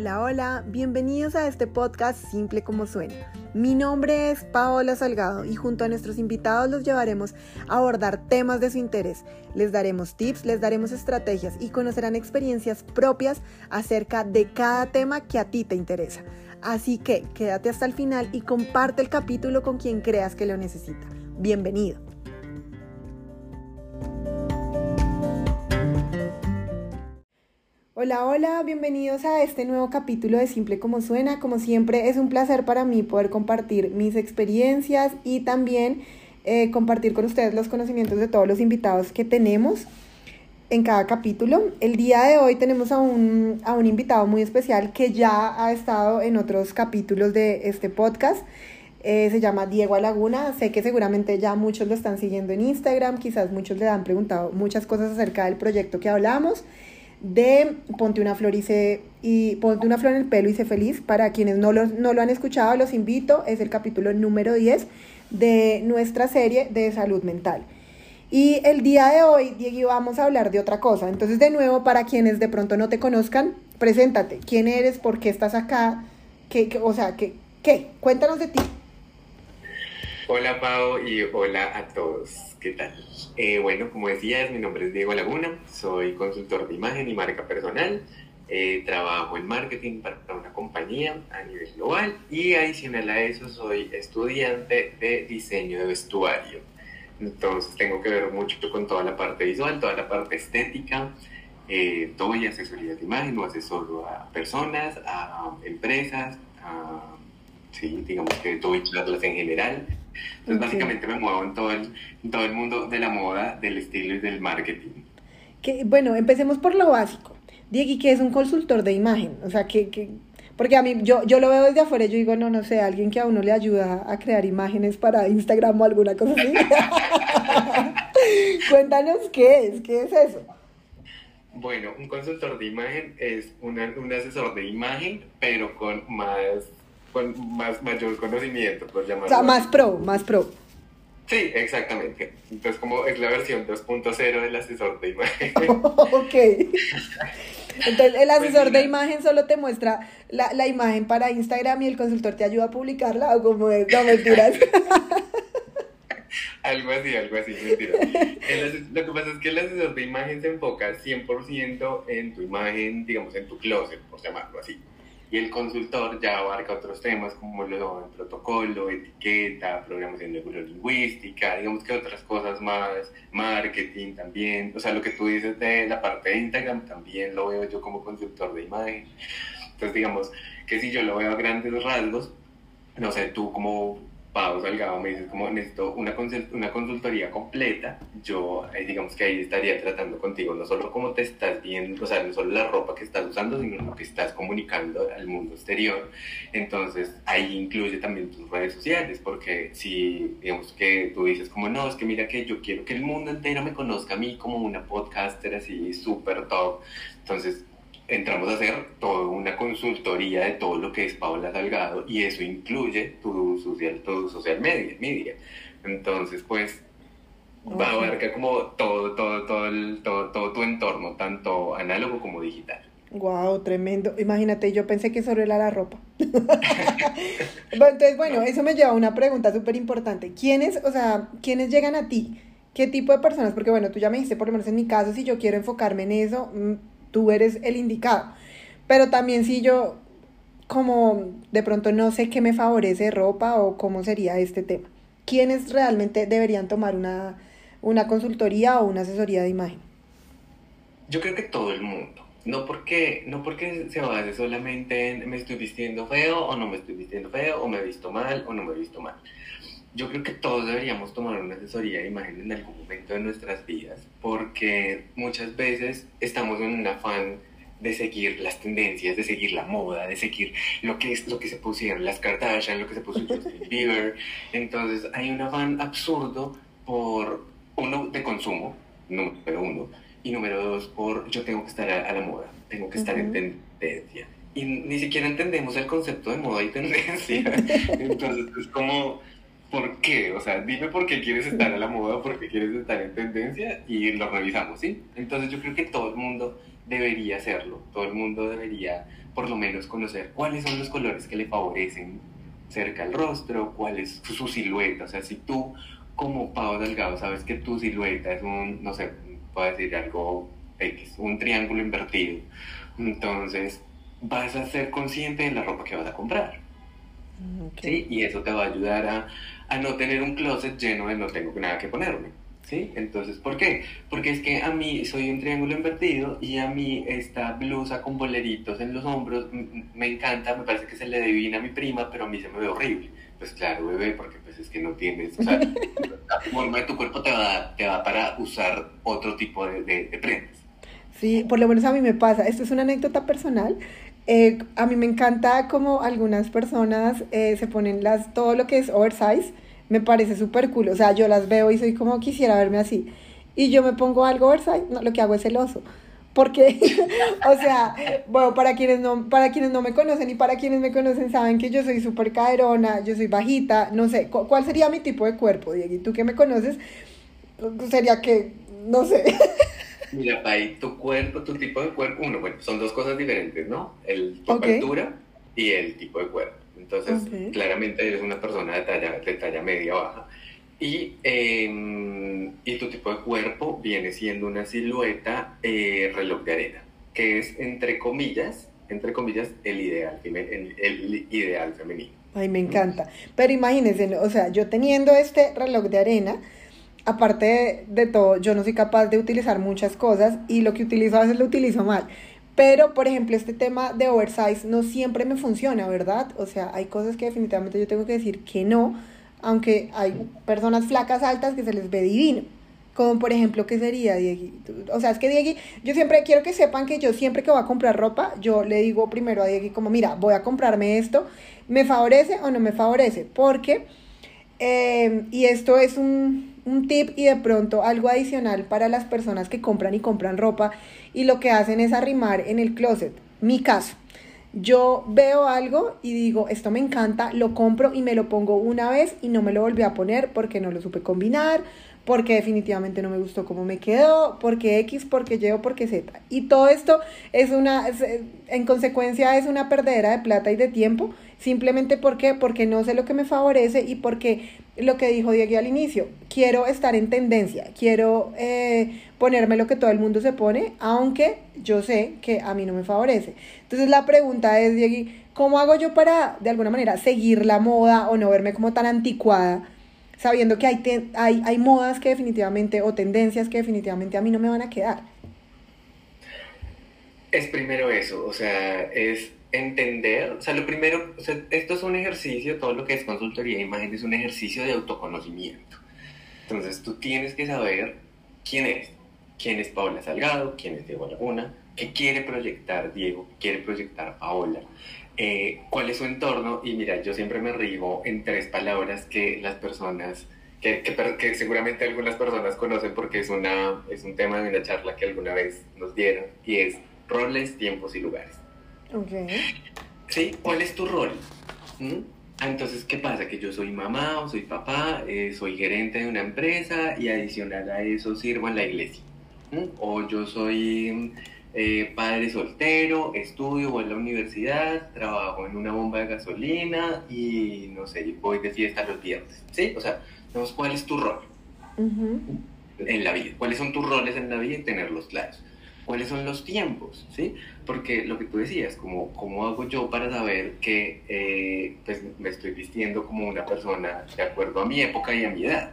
Hola, hola, bienvenidos a este podcast Simple como Suena. Mi nombre es Paola Salgado y junto a nuestros invitados los llevaremos a abordar temas de su interés. Les daremos tips, les daremos estrategias y conocerán experiencias propias acerca de cada tema que a ti te interesa. Así que quédate hasta el final y comparte el capítulo con quien creas que lo necesita. Bienvenido. Hola, hola, bienvenidos a este nuevo capítulo de Simple como Suena. Como siempre, es un placer para mí poder compartir mis experiencias y también eh, compartir con ustedes los conocimientos de todos los invitados que tenemos en cada capítulo. El día de hoy tenemos a un, a un invitado muy especial que ya ha estado en otros capítulos de este podcast. Eh, se llama Diego Laguna. Sé que seguramente ya muchos lo están siguiendo en Instagram, quizás muchos le han preguntado muchas cosas acerca del proyecto que hablamos de Ponte una flor y, y Ponte una flor en el pelo y sé feliz. Para quienes no lo, no lo han escuchado, los invito. Es el capítulo número 10 de nuestra serie de salud mental. Y el día de hoy, Diego, vamos a hablar de otra cosa. Entonces, de nuevo, para quienes de pronto no te conozcan, preséntate. ¿Quién eres? ¿Por qué estás acá? ¿Qué, o sea, ¿qué, ¿qué? Cuéntanos de ti. Hola Pau y hola a todos. ¿Qué tal? Eh, bueno, como decías, mi nombre es Diego Laguna, soy consultor de imagen y marca personal, eh, trabajo en marketing para una compañía a nivel global y adicional a eso soy estudiante de diseño de vestuario. Entonces tengo que ver mucho con toda la parte visual, toda la parte estética. Eh, doy asesoría de imagen o asesoro a personas, a empresas, a, sí, digamos que doy charlas en general entonces, básicamente me muevo en todo, el, todo el mundo de la moda, del estilo y del marketing. Que, bueno, empecemos por lo básico. Diego, ¿qué es un consultor de imagen? O sea, que, porque a mí, yo, yo lo veo desde afuera, yo digo, no, no sé, alguien que a uno le ayuda a crear imágenes para Instagram o alguna cosa así. Cuéntanos qué es, qué es eso. Bueno, un consultor de imagen es un asesor de imagen, pero con más con más, mayor conocimiento, por llamarlo. O sea, más pro, más pro. Sí, exactamente. Entonces, como es la versión 2.0 del asesor de imagen. ok. Entonces, el pues asesor de imagen solo te muestra la, la, imagen para Instagram y el consultor te ayuda a publicarla, o como es, no mentiras. algo así, algo así, mentira. lo que pasa es que el asesor de imagen se enfoca 100% en tu imagen, digamos, en tu closet, por llamarlo así. Y el consultor ya abarca otros temas como lo, el protocolo, etiqueta, programación neurolingüística, digamos que otras cosas más, marketing también. O sea, lo que tú dices de la parte de Instagram también lo veo yo como consultor de imagen. Entonces, digamos que si yo lo veo a grandes rasgos, no sé, tú como Pau Salgado me dices como necesito una, una consultoría completa, yo eh, digamos que ahí estaría tratando contigo no solo cómo te estás viendo, o sea, no solo la ropa que estás usando, sino lo que estás comunicando al mundo exterior. Entonces ahí incluye también tus redes sociales, porque si digamos que tú dices como no, es que mira que yo quiero que el mundo entero me conozca a mí como una podcaster así súper top, entonces entramos a hacer toda una consultoría de todo lo que es Paola Salgado y eso incluye tu social, tu social media, media. Entonces, pues, va a abarcar como todo, todo, todo, el, todo, todo tu entorno, tanto análogo como digital. Wow, tremendo. Imagínate, yo pensé que solo era la ropa. Entonces, bueno, eso me lleva a una pregunta súper importante. ¿Quiénes, o sea, quiénes llegan a ti? ¿Qué tipo de personas? Porque bueno, tú ya me dijiste, por lo menos en mi caso, si yo quiero enfocarme en eso, mm, tú eres el indicado. Pero también si yo como de pronto no sé qué me favorece ropa o cómo sería este tema. ¿Quiénes realmente deberían tomar una, una consultoría o una asesoría de imagen? Yo creo que todo el mundo. No porque, no porque se base solamente en me estoy vistiendo feo o no me estoy vistiendo feo o me he visto mal o no me he visto mal. Yo creo que todos deberíamos tomar una asesoría de imagen en algún momento de nuestras vidas porque muchas veces estamos en un afán de seguir las tendencias, de seguir la moda, de seguir lo que es lo que se pusieron las Kardashian, lo que se puso Justin Bieber. Entonces hay un afán absurdo por uno de consumo, número uno, y número dos por yo tengo que estar a, la moda, tengo que estar en tendencia. Y ni siquiera entendemos el concepto de moda y tendencia. Entonces es como ¿por qué? O sea, dime por qué quieres estar a la moda, por qué quieres estar en tendencia y lo revisamos, ¿sí? Entonces yo creo que todo el mundo debería hacerlo, todo el mundo debería por lo menos conocer cuáles son los colores que le favorecen cerca al rostro, cuál es su, silueta, o sea, si tú como Pau Delgado sabes que tu silueta es un, no sé, puedo decir algo X, un triángulo invertido, entonces vas a ser consciente de la ropa que vas a comprar. ¿Sí? Y eso te va a ayudar a, a no tener un closet lleno de no tengo nada que ponerme. ¿Sí? Entonces, ¿por qué? Porque es que a mí soy un triángulo invertido y a mí esta blusa con boleritos en los hombros me encanta, me parece que se le adivina a mi prima, pero a mí se me ve horrible. Pues claro, bebé, porque pues es que no tienes, o sea, la forma de tu cuerpo te va, te va para usar otro tipo de, de, prendas. Sí, por lo menos a mí me pasa. Esto es una anécdota personal. Eh, a mí me encanta como algunas personas eh, se ponen las, todo lo que es oversize me parece súper cool. O sea, yo las veo y soy como quisiera verme así. Y yo me pongo algo oversize, no, lo que hago es celoso. Porque, o sea, bueno, para quienes, no, para quienes no me conocen y para quienes me conocen saben que yo soy súper caderona, yo soy bajita, no sé, ¿cuál sería mi tipo de cuerpo, Diego? Y tú que me conoces, sería que, no sé. Mira, Pai, tu cuerpo, tu tipo de cuerpo, uno, bueno, son dos cosas diferentes, ¿no? El, tu altura y el tipo de cuerpo. Entonces, claramente eres una persona de talla, de talla media baja. Y, em, y tu tipo de cuerpo viene siendo una silueta eh, reloj de arena, que es, entre comillas, entre comillas, el ideal, el, ideal femenino. Ay, me encanta. Pero imagínense, o sea, yo teniendo este reloj de arena, aparte de, todo, yo no soy capaz de utilizar muchas cosas y lo que utilizo a veces lo utilizo mal. Pero, por ejemplo, este tema de oversize no siempre me funciona, ¿verdad? O sea, hay cosas que definitivamente yo tengo que decir que no, aunque hay personas flacas altas que se les ve divino. Como por ejemplo, ¿qué sería, Diegui? O sea, es que Diegui, yo siempre quiero que sepan que yo siempre que voy a comprar ropa, yo le digo primero a Diegui como, mira, voy a comprarme esto, ¿me favorece o no me favorece? Porque, eh, y esto es un, un tip y de pronto algo adicional para las personas que compran y compran ropa y lo que hacen es arrimar en el closet. Mi caso, yo veo algo y digo, esto me encanta, lo compro y me lo pongo una vez y no me lo volví a poner porque no lo supe combinar, porque definitivamente no me gustó cómo me quedó, porque X, porque Y porque Z. Y todo esto es una, en consecuencia es una perdedera de plata y de tiempo, simplemente porque, porque no sé lo que me favorece y porque lo que dijo Diego al inicio, quiero estar en tendencia, quiero eh, ponerme lo que todo el mundo se pone, aunque yo sé que a mí no me favorece. Entonces la pregunta es, Diego, ¿cómo hago yo para, de alguna manera, seguir la moda o no verme como tan anticuada? Sabiendo que hay, hay, hay modas que definitivamente, o tendencias que definitivamente a mí no me van a quedar. Es primero eso, o sea, es entender, o sea, lo primero, o sea, esto es un ejercicio, todo lo que es consultoría de imagen es un ejercicio de autoconocimiento. Entonces tú tienes que saber quién eres, quién es Paola Salgado, quién es Diego Laguna, qué quiere proyectar Diego, qué quiere proyectar Paola, eh, cuál es su entorno y mira, yo siempre me rigo en tres palabras que las personas, que, que, seguramente algunas personas conocen porque es, una, es un tema de una charla que alguna vez nos dieron y es roles, tiempos y lugares. Okay. ¿Sí? ¿Cuál es tu rol? ¿Mm? Ah, entonces, ¿qué pasa? Que yo soy mamá o soy papá, eh, soy gerente de una empresa y adicional a eso sirvo en la iglesia. ¿Mm? O yo soy eh, padre soltero, estudio, voy a la universidad, trabajo en una bomba de gasolina y no sé, voy de fiesta los viernes. ¿Sí? O sea, ¿cuál es tu rol en la vida? ¿Cuáles son tus roles en la vida y tenerlos claros? ¿Cuáles son los tiempos? ¿Sí? Porque lo que tú decías, como, ¿cómo hago yo para saber que eh, pues, me estoy vistiendo como una persona de acuerdo a mi época y a mi edad?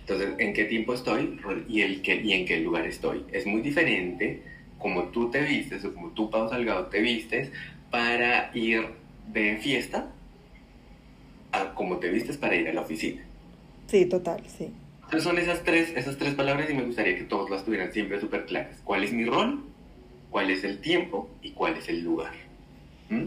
Entonces, ¿en qué tiempo estoy y, el que, y en qué lugar estoy? Es muy diferente como tú te vistes o como tú, Pau Salgado, te vistes para ir de fiesta a como te vistes para ir a la oficina. Sí, total, sí. Entonces son esas tres, esas tres palabras y me gustaría que todos las tuvieran siempre súper claras. ¿Cuál es mi rol? ¿Cuál es el tiempo? ¿Y cuál es el lugar? ¿Mm?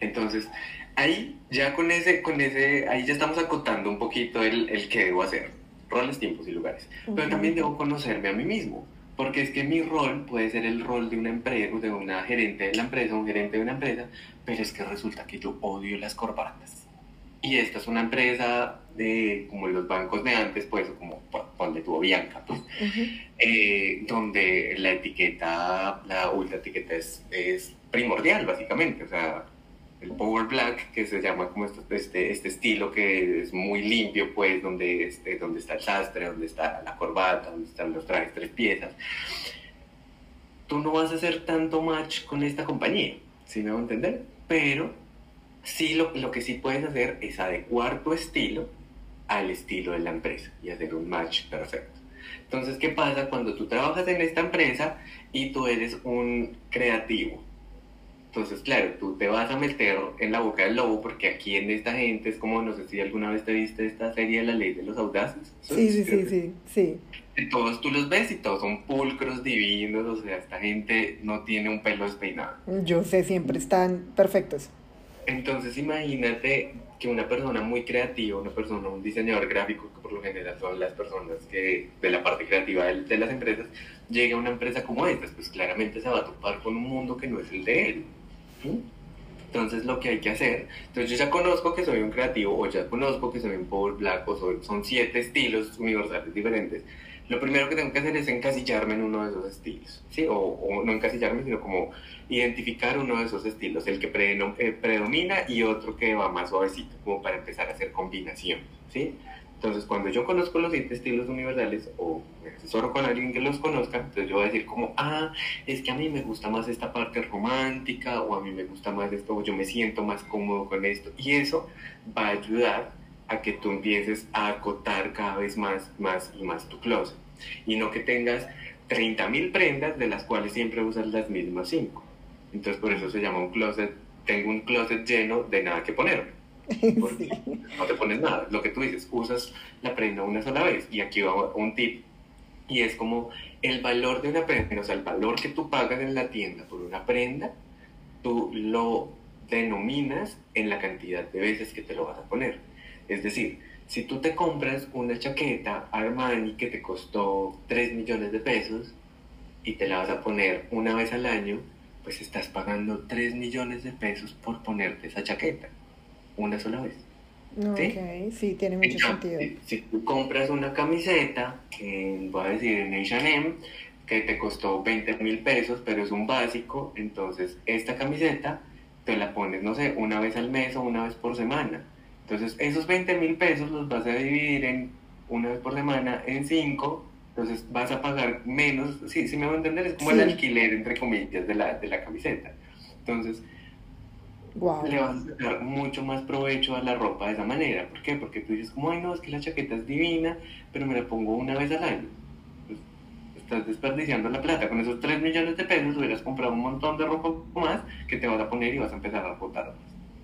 Entonces, ahí ya con ese, con ese, ahí ya estamos acotando un poquito el, el qué debo hacer roles, tiempos y lugares. Pero también debo conocerme a mí mismo, porque es que mi rol puede ser el rol de una empresa, de una gerente de la empresa, un gerente de una empresa, pero es que resulta que yo odio las corbatas. y esta es una empresa de como los bancos de antes, pues, como ponle tu Bianca, pues, eh, donde la etiqueta, la ultra etiqueta es, es primordial, básicamente, o sea, el Power Black, que se llama como este, este estilo que es muy limpio, pues, donde, este, donde está el sastre, donde está la corbata, donde están los trajes tres piezas. Tú no vas a hacer tanto match con esta compañía, si me voy a entender? Pero sí lo, lo que sí puedes hacer es adecuar tu estilo al estilo de la empresa y hacer un match perfecto. Entonces, ¿qué pasa cuando tú trabajas en esta empresa y tú eres un creativo? Entonces, claro, tú te vas a meter en la boca del lobo porque aquí en esta gente es como, no sé si alguna vez te viste esta serie de La Ley de los Audaces. Sí, sí, sí, sí, sí. Todos tú los ves y todos son pulcros, divinos, o sea, esta gente no tiene un pelo despeinado. Yo sé, siempre están perfectos. Entonces imagínate que una persona muy creativa, una persona, un diseñador gráfico, que por lo general son las personas que de la parte creativa de, de las empresas, llegue a una empresa como esta, pues claramente se va a topar con un mundo que no es el de él. Entonces lo que hay que hacer, entonces yo ya conozco que soy un creativo o ya conozco que soy un power black o son siete estilos universales diferentes. Lo primero que tengo que hacer es encasillarme en uno de esos estilos, ¿sí? O, o no encasillarme, sino como identificar uno de esos estilos, el que eh, predomina y otro que va más suavecito, como para empezar a hacer combinación, ¿sí? Entonces, cuando yo conozco los siete estilos universales o me asesoro con alguien que los conozca, entonces yo voy a decir como, ah, es que a mí me gusta más esta parte romántica o a mí me gusta más esto, o yo me siento más cómodo con esto. Y eso va a ayudar a que tú empieces a acotar cada vez más, más y más tu closet. Y no que tengas 30.000 prendas de las cuales siempre usas las mismas 5. Entonces, por eso se llama un closet, tengo un closet lleno de nada que poner porque no te pones nada. Lo que tú dices, usas la prenda una sola vez. Y aquí va un tip. Y es como el valor de una prenda, o sea, el valor que tú pagas en la tienda por una prenda, tú lo denominas en la cantidad de veces que te lo vas a poner. Es decir, si tú te compras una chaqueta Armani que te costó 3 millones de pesos y te la vas a poner una vez al año, pues estás pagando 3 millones de pesos por ponerte esa chaqueta una sola vez. Ok, sí, tiene mucho sentido. Si, tú compras una camiseta, que voy a decir en H&M, que te costó 20 mil pesos, pero es un básico, entonces esta camiseta te la pones, no sé, una vez al mes o una vez por semana. Entonces esos 20 mil pesos los vas a dividir en una vez por semana en 5, entonces vas a pagar menos, sí, sí me voy a entender, es como el alquiler, entre comillas, de la, de la camiseta. Entonces, le vas a sacar mucho más provecho a la ropa de esa manera. ¿Por qué? Porque tú dices, como, ay, no, es que la chaqueta es divina, pero me la pongo una vez al año. Pues, estás desperdiciando la plata. Con esos 3 millones de pesos hubieras comprado un montón de ropa más que te vas a poner y vas a empezar a botar.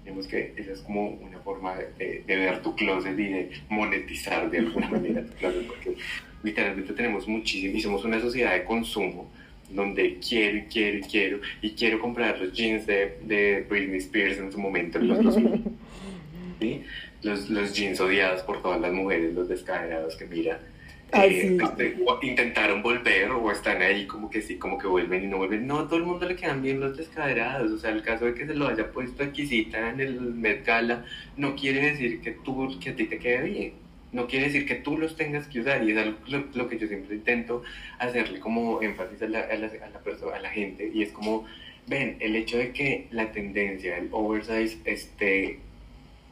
Digamos que esa es como una forma de, de, ver tu closet y de monetizar de alguna manera tu closet, porque literalmente tenemos muchísimo y somos una sociedad de consumo donde quiero y quiero y quiero y quiero comprar los jeans de, de Britney Spears en su momento, los, los, los, los, jeans odiados por todas las mujeres, los descaderados que mira. Eh, este, intentaron volver o están ahí como que sí, como que vuelven y no vuelven. No, a todo el mundo le quedan bien los descaderados. O sea, el caso de que se lo haya puesto exquisita en el Met Gala no quiere decir que, tú, que a ti te quede bien no quiere decir que tú los tengas que usar y es algo lo, que yo siempre intento hacerle como énfasis a la, a, la, a, la persona, a la gente y es como, ven, el hecho de que la tendencia del oversize esté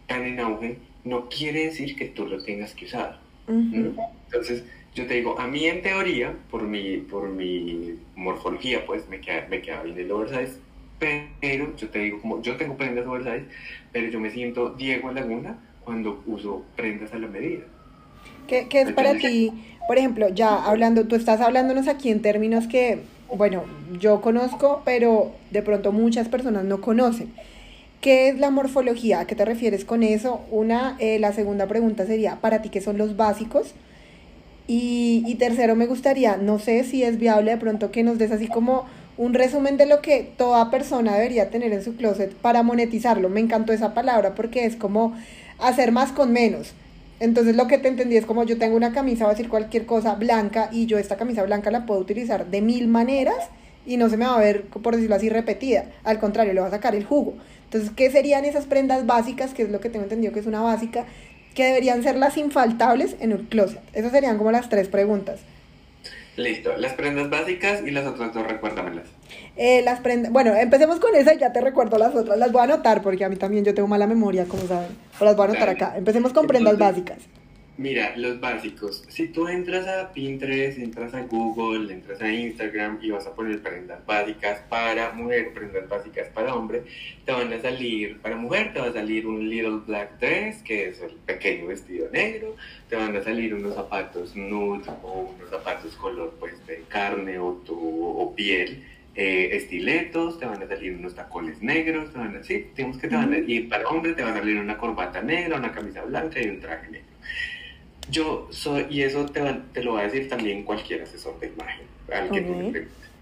tan en auge no quiere decir que tú lo tengas que usar. Entonces, yo te digo, a mí en teoría, por mi, por mi morfología, pues me queda, me queda bien el oversize, pero yo te digo, como yo tengo prendas oversize, pero yo me siento Diego Laguna cuando uso prendas a la medida. ¿Qué, qué es para ti, por ejemplo, ya hablando, tú estás hablándonos aquí en términos que, bueno, yo conozco, pero de pronto muchas personas no conocen. ¿Qué es la morfología? ¿A qué te refieres con eso? Una, eh, la segunda pregunta sería, ¿para ti qué son los básicos? Y, y tercero, me gustaría, no sé si es viable de pronto que nos des así como un resumen de lo que toda persona debería tener en su closet para monetizarlo. Me encantó esa palabra porque es como hacer más con menos. Entonces lo que te entendí es como yo tengo una camisa, voy a decir cualquier cosa blanca y yo esta camisa blanca la puedo utilizar de mil maneras y no se me va a ver, por decirlo así, repetida. Al contrario, le va a sacar el jugo. Entonces, ¿qué serían esas prendas básicas, que es lo que tengo entendido que es una básica, que deberían ser las infaltables en un closet? Esas serían como las tres preguntas. Listo, las prendas básicas y las otras dos, recuérdamelas. Eh, las prendas, bueno, empecemos con esa y ya te recuerdo las otras. Las voy a anotar porque a mí también yo tengo mala memoria, como saben. Pero las voy a anotar acá. Empecemos con prendas básicas. Mira, los básicos. Si tú entras a Pinterest, entras a Google, entras a Instagram y vas a poner prendas básicas para mujer, prendas básicas para hombre, te van a salir, para mujer te va a salir un little black dress, que es el pequeño vestido negro, te van a salir unos zapatos nude o unos zapatos color pues de carne o, tu, o piel. Eh, estiletos, te van a salir unos tacones negros, te van a, sí, tenemos que te van a, y para hombre te va a salir una corbata negra, una camisa blanca y un traje negro. Yo soy, y eso te, te lo va a decir también cualquier asesor de imagen, al que tú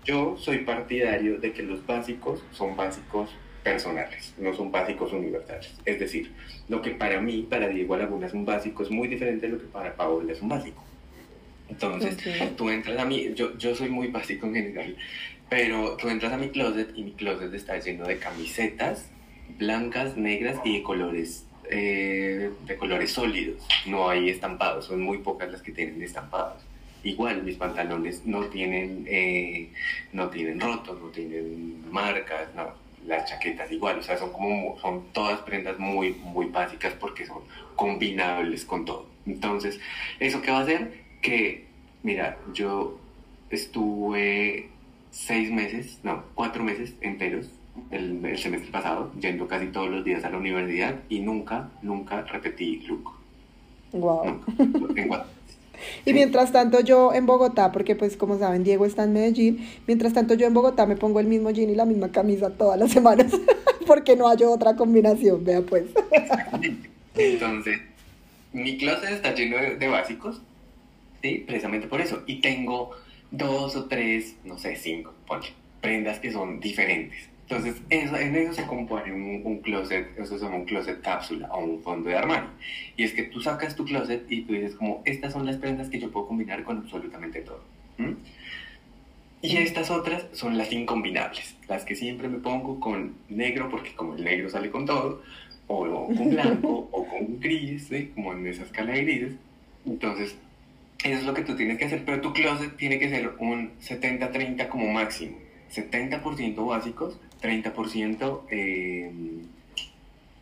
Yo soy partidario de que los básicos son básicos personales, no son básicos universales. Es decir, lo que para mí, para Diego Laguna es un básico, es muy diferente de lo que para Paola es un básico. Entonces, tú entras a mí, yo, yo soy muy básico en general, pero tú entras a mi closet y mi closet está lleno de camisetas blancas, negras y de colores eh, de colores sólidos, no hay estampados, son muy pocas las que tienen estampados. Igual mis pantalones no tienen, eh, no tienen rotos, no tienen marcas, no, las chaquetas igual, o sea, son como, son todas prendas muy, muy básicas porque son combinables con todo. Entonces, ¿eso qué va a hacer? Que, mira, yo estuve seis meses, no, cuatro meses enteros el, semestre pasado, yendo casi todos los días a la universidad y nunca, nunca repetí look. Wow. Y mientras tanto yo en Bogotá, porque pues como saben, Diego está en Medellín, mientras tanto yo en Bogotá me pongo el mismo jean y la misma camisa todas las semanas, porque no hay otra combinación, vea pues. Entonces, mi clase está lleno de, básicos, ¿sí? Precisamente por eso. Y tengo dos o tres, no sé, cinco, prendas que son diferentes. Entonces, en eso se compone un, closet, eso se llama un closet cápsula o un fondo de armario. Y es que tú sacas tu closet y tú dices como, estas son las prendas que yo puedo combinar con absolutamente todo. Y estas otras son las incombinables, las que siempre me pongo con negro, porque como el negro sale con todo, o con blanco, o con gris, como en esa escala de grises. Entonces, eso es lo que tú tienes que hacer, pero tu closet tiene que ser un 70-30 como máximo. 70% básicos, 30% eh,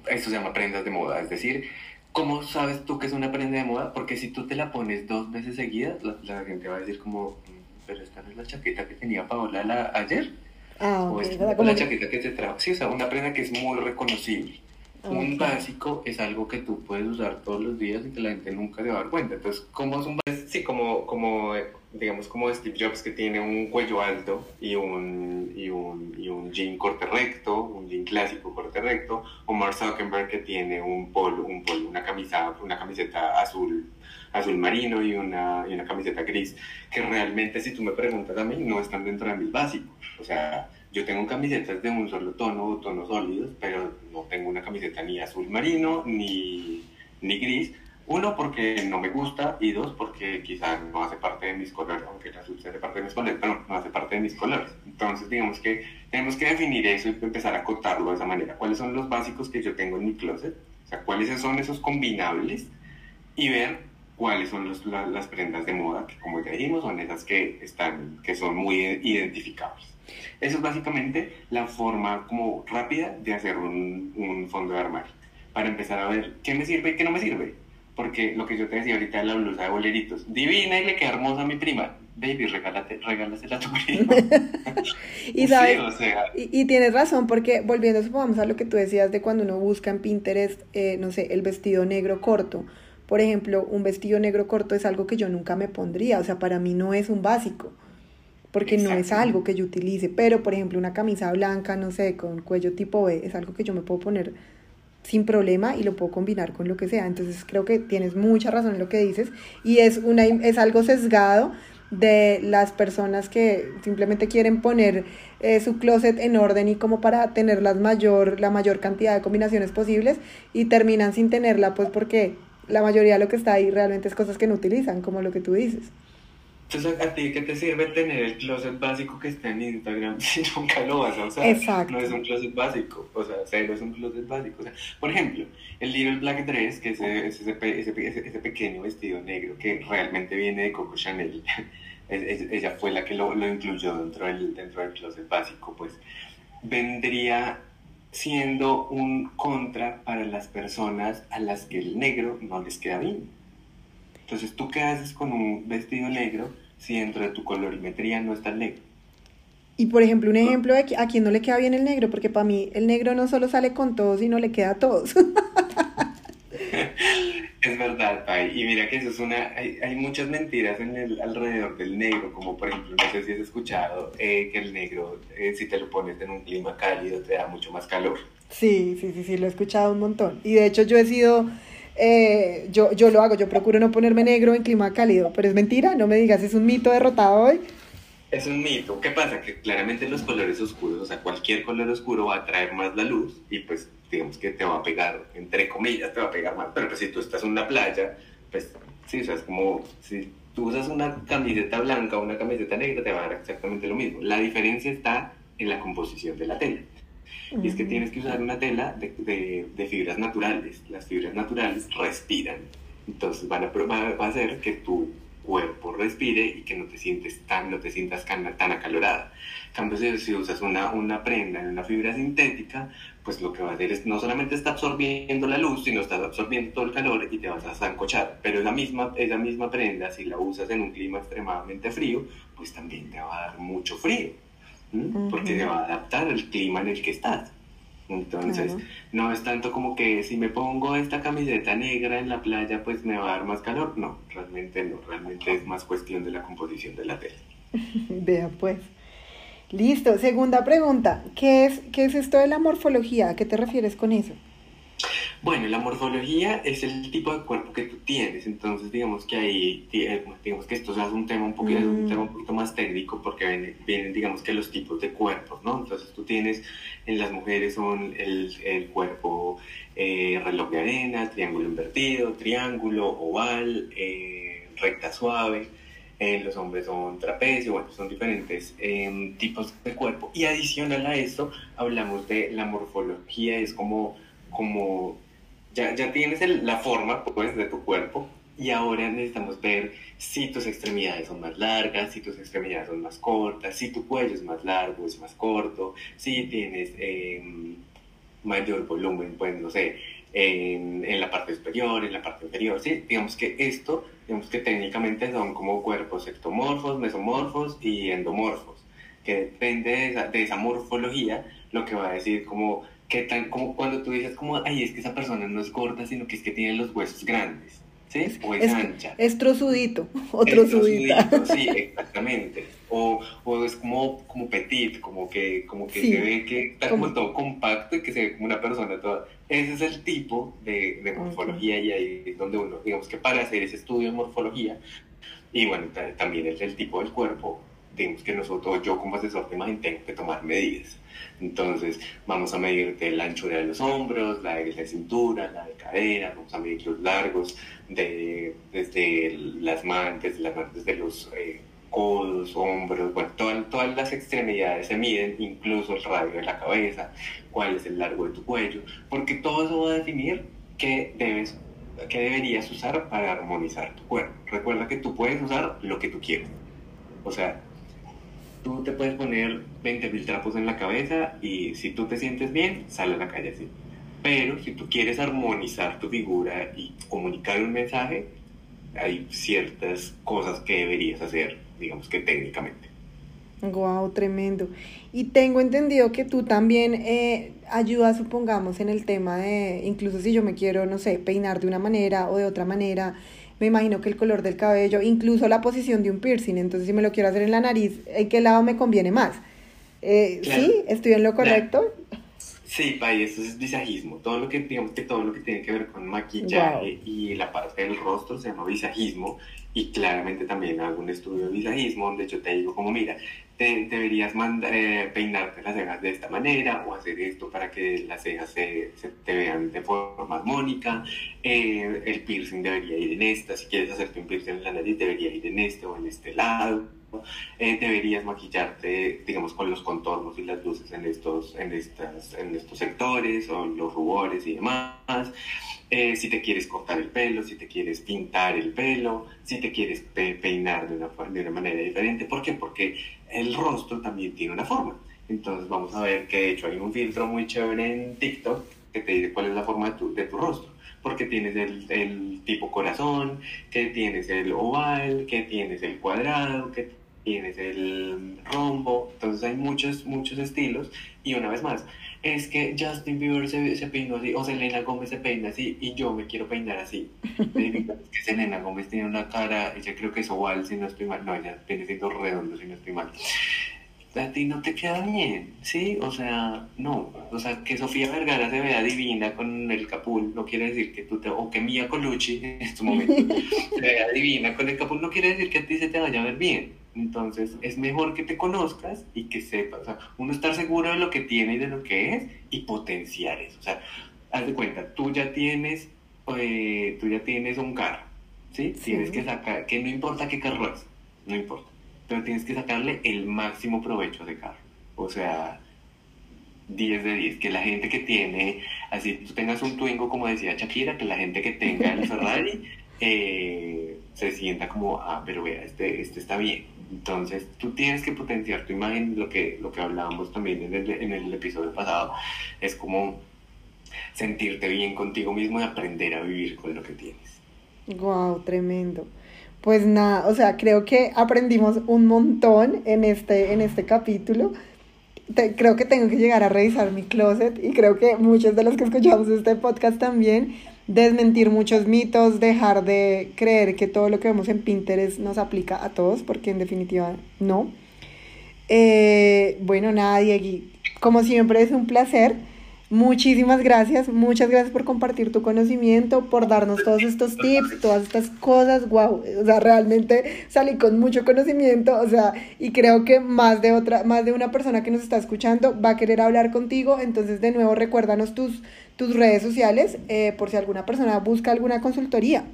esto se llama prendas de moda, es decir, ¿cómo sabes tú que es una prenda de moda? Porque si tú te la pones dos veces seguidas, la, gente va a decir como, mm, pero esta no es la chaqueta que tenía Paola ayer. Ah, o es la chaqueta que se trajo. Sí, o sea, una prenda que es muy reconocible. Un básico es algo que tú puedes usar todos los días y que la gente nunca se va a dar cuenta. Entonces, ¿cómo es un básico? Sí, como, como digamos, como Steve Jobs que tiene un cuello alto y un, y un, y un jean corte recto, un jean clásico corte recto, o Mark Zuckerberg que tiene un polo, un polo una, camisa, una camiseta azul, azul marino y una, y una camiseta gris, que realmente si tú me preguntas a mí no están dentro de mis básicos. O sea, yo tengo camisetas de un solo tono, tonos sólidos, pero no tengo una camiseta ni azul marino ni, ni gris, uno, porque no me gusta y dos, porque quizá no hace parte de mis colores, aunque la azul hace parte de mis colores, pero no hace parte de mis colores. Entonces, digamos que tenemos que definir eso y empezar a acotarlo de esa manera. ¿Cuáles son los básicos que yo tengo en mi closet? O sea, ¿cuáles son esos combinables? Y ver cuáles son las prendas de moda, que como ya dijimos, son esas que, están, que son muy identificables. Eso es básicamente la forma como rápida de hacer un, un fondo de armario. Para empezar a ver qué me sirve y qué no me sirve porque lo que yo te decía ahorita de la blusa de boleritos, divina y le queda hermosa a mi prima. Baby, regálate, regálasela a tu prima. y, sabes, y, tienes razón, porque volviendo supongamos a lo que tú decías de cuando uno busca en Pinterest, eh, no sé, el vestido negro corto. Por ejemplo, un vestido negro corto es algo que yo nunca me pondría, o sea, para mí no es un básico, porque no es algo que yo utilice, pero por ejemplo una camisa blanca, no sé, con cuello tipo B, es algo que yo me puedo poner sin problema y lo puedo combinar con lo que sea. Entonces creo que tienes mucha razón en lo que dices y es, una, es algo sesgado de las personas que simplemente quieren poner eh, su closet en orden y como para tener las mayor, la mayor cantidad de combinaciones posibles y terminan sin tenerla pues porque la mayoría de lo que está ahí realmente es cosas que no utilizan, como lo que tú dices. Entonces, ¿a ti qué te sirve tener el closet básico que está en Instagram si nunca lo vas a usar? Exacto. No es un closet básico, o sea, cero es un closet básico. O sea, por ejemplo, el Little Black Dress, que es ese, ese, ese, ese pequeño vestido negro que realmente viene de Coco Chanel, ella fue la que lo, lo incluyó dentro del, dentro del closet básico, pues vendría siendo un contra para las personas a las que el negro no les queda bien. Entonces, ¿tú qué haces con un vestido negro si dentro de tu colorimetría no está el negro? Y por ejemplo, un ejemplo de a quien no le queda bien el negro, porque para mí el negro no solo sale con todos, sino le queda a todos. es verdad, Pai. Y mira que eso es una. Hay, hay, muchas mentiras en el, alrededor del negro, como por ejemplo, no sé si has escuchado eh, que el negro, eh, si te lo pones en un clima cálido, te da mucho más calor. Sí, sí, sí, sí, lo he escuchado un montón. Y de hecho, yo he sido eh, yo, yo lo hago, yo procuro no ponerme negro en clima cálido, pero es mentira, no me digas, es un mito derrotado hoy. Es un mito. ¿Qué pasa? Que claramente los colores oscuros, o sea, cualquier color oscuro va a atraer más la luz y pues digamos que te va a pegar, entre comillas, te va a pegar más. Pero pues si tú estás en una playa, pues sí, o sea, es como si tú usas una camiseta blanca o una camiseta negra, te va a dar exactamente lo mismo. La diferencia está en la composición de la tela. Y es que tienes que usar una tela de, de, fibras naturales. Las fibras naturales respiran. Entonces van a, va a hacer que tu cuerpo respire y que no te sientes tan, no te sientas tan, tan acalorada. En cambio, si, si, usas una, una prenda en una fibra sintética, pues lo que va a hacer es no solamente está absorbiendo la luz, sino está absorbiendo todo el calor y te vas a zancochar. Pero esa misma, esa misma prenda, si la usas en un clima extremadamente frío, pues también te va a dar mucho frío porque se va a adaptar al clima en el que estás. Entonces, no es tanto como que si me pongo esta camiseta negra en la playa, pues me va a dar más calor. No, realmente no, realmente es más cuestión de la composición de la tela. Vea pues. Listo, segunda pregunta. ¿Qué es, ¿Qué es esto de la morfología? ¿A qué te refieres con eso? Bueno, la morfología es el tipo de cuerpo que tú tienes, entonces digamos que ahí, eh, digamos que esto es un tema un poquito, un, tema un poquito más técnico porque vienen, digamos que los tipos de cuerpos, ¿no? Entonces tú tienes, en las mujeres son el, el cuerpo eh, reloj de arena, triángulo invertido, triángulo, oval, eh, recta suave, en los hombres son trapecio, bueno, son diferentes em, tipos de cuerpo. Y adicional a esto, hablamos de la morfología, es como, como ya, ya tienes la forma pues, de tu cuerpo y ahora necesitamos ver si tus extremidades son más largas, si tus extremidades son más cortas, si tu cuello es más largo, es más corto, si tienes em, mayor volumen, pues no sé, en, en, la parte superior, en la parte inferior, ¿sí? Digamos que esto, digamos que técnicamente son como cuerpos ectomorfos, mesomorfos y endomorfos, que depende de esa, de esa morfología, lo que va a decir como ¿Qué tan, como cuando tú dices como, ay, es que esa persona no es gorda, sino que es que tiene los huesos grandes, ¿sí? O es, ancha. Es trozudito, o trozudita. sí, exactamente. O, o, es como, como petit, como que, como que se ve que está como, todo compacto y que se ve como una persona toda. Ese es el tipo de, de morfología y ahí es donde uno, digamos que para hacer ese estudio de morfología, y bueno, también es el tipo del cuerpo, digamos que nosotros, yo como asesor de imagen, tengo que tomar medidas. Entonces, vamos a medirte la anchura de los hombros, la de la cintura, la de cadera, vamos a medir los largos de, desde las manos, las manos, desde los eh, codos, hombros, bueno, todas, todas las extremidades se miden, incluso el radio de la cabeza, cuál es el largo de tu cuello, porque todo eso va a definir qué debes qué deberías usar para armonizar tu cuerpo. Recuerda que tú puedes usar lo que tú quieras. O sea, tú te puedes poner 20 mil trapos en la cabeza y si tú te sientes bien, sale a la calle así. Pero si tú quieres armonizar tu figura y comunicar un mensaje, hay ciertas cosas que deberías hacer, digamos que técnicamente. Wow, tremendo. Y tengo entendido que tú también eh, ayudas, supongamos, en el tema de, incluso si yo me quiero, no sé, peinar de una manera o de otra manera, me imagino que el color del cabello, incluso la posición de un piercing, entonces si me lo quiero hacer en la nariz, ¿en qué lado me conviene más? Eh, ¿Sí? ¿Estoy en lo correcto? Sí, Pai, eso es visajismo. Todo lo que, digamos que todo lo que tiene que ver con maquillaje y la parte del rostro se llama visajismo y claramente también hago un estudio de visajismo donde yo te digo como, mira, te, deberías eh, peinarte las cejas de esta manera o hacer esto para que las cejas se, se te vean de forma armónica, eh, el piercing debería ir en esta, si quieres hacerte un piercing en la nariz debería ir en este o en este lado. Eh, deberías maquillarte, digamos, con los contornos y las luces en estos, en estas, en estos sectores o los rubores y demás. Eh, si te quieres cortar el pelo, si te quieres pintar el pelo, si te quieres peinar de una, de una manera diferente. ¿Por qué? Porque el rostro también tiene una forma. Entonces vamos a ver que de hecho hay un filtro muy chévere en TikTok que te dice cuál es la forma de tu, de tu rostro. Porque tienes el, el, tipo corazón, que tienes el oval, que tienes el cuadrado, que tienes el rombo. Entonces hay muchos, muchos estilos. Y una vez más, es que Justin Bieber se, se, peinó así, o Selena Gómez se peina así, y yo me quiero peinar así. es que Selena Gómez tiene una cara, ella creo que es oval, si no estoy mal, no, ella tiene siendo redondo, si no estoy mal. A ti no te queda bien, ¿sí? O sea, no. O sea, que Sofía Vergara se vea divina con el capul, no quiere decir que tú te... O que Mia Colucci, en este momento, se vea divina con el capul, no quiere decir que a ti se te vaya a ver bien entonces es mejor que te conozcas y que sepas, o sea, uno estar seguro de lo que tiene y de lo que es y potenciar eso. O sea, haz de cuenta, tú ya tienes, eh, tú ya tienes un carro, ¿sí? Tienes que sacar, que no importa qué carro es, no importa, pero tienes que sacarle el máximo provecho a ese carro. O sea, 10 de 10, que la gente que tiene, así tú tengas un Twingo, como decía Shakira, que la gente que tenga el Ferrari eh, se sienta como, ah, pero vea, este, este está bien entonces, tú tienes que potenciar tu imagen, lo que, lo que hablábamos también en el, en el episodio pasado, es como sentirte bien contigo mismo y aprender a vivir con lo que tienes. Wow, tremendo. Pues nada, o sea, creo que aprendimos un montón en este, en este capítulo. creo que tengo que llegar a revisar mi closet y creo que muchos de los que escuchamos este podcast también desmentir muchos mitos, dejar de creer que todo lo que vemos en Pinterest nos aplica a todos, porque en definitiva no. Eh, bueno, nada, Diegui, como siempre es un placer. Muchísimas gracias, muchas gracias por compartir tu conocimiento, por darnos todos estos tips, todas estas cosas, wow, o sea, realmente salí con mucho conocimiento, o sea, y creo que más de otra, más de una persona que nos está escuchando va a querer hablar contigo, entonces de nuevo recuérdanos tus tus redes sociales eh, por si alguna persona busca alguna consultoría.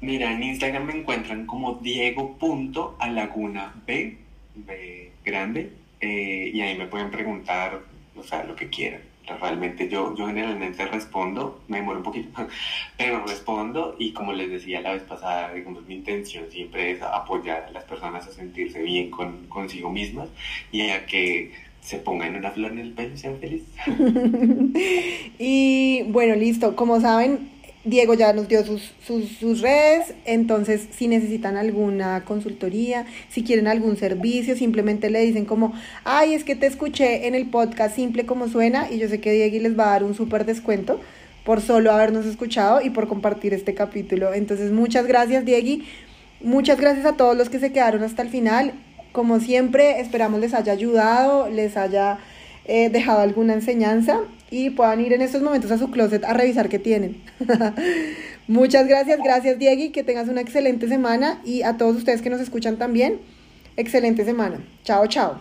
Mira, en Instagram me encuentran como diego.alaguna B, B grande, eh, y ahí me pueden preguntar, o sea, lo que quieran. Realmente yo, yo generalmente respondo, me demoro un poquito, pero respondo y como les decía la vez pasada, digamos, mi intención siempre es apoyar a las personas a sentirse bien con, consigo mismas y a que se pongan una flor en el pelo y sean felices. y bueno, listo. Como saben, Diego ya nos dio sus, sus, redes, entonces si necesitan alguna consultoría, si quieren algún servicio, simplemente le dicen como, ay, es que te escuché en el podcast simple como suena y yo sé que Diego les va a dar un súper descuento por solo habernos escuchado y por compartir este capítulo. Entonces, muchas gracias, Diego. Muchas gracias a todos los que se quedaron hasta el final. Como siempre, esperamos les haya ayudado, les haya eh, dejado alguna enseñanza y puedan ir en estos momentos a su closet a revisar qué tienen. Muchas gracias, gracias Diego, que tengas una excelente semana y a todos ustedes que nos escuchan también, excelente semana. Chao, chao.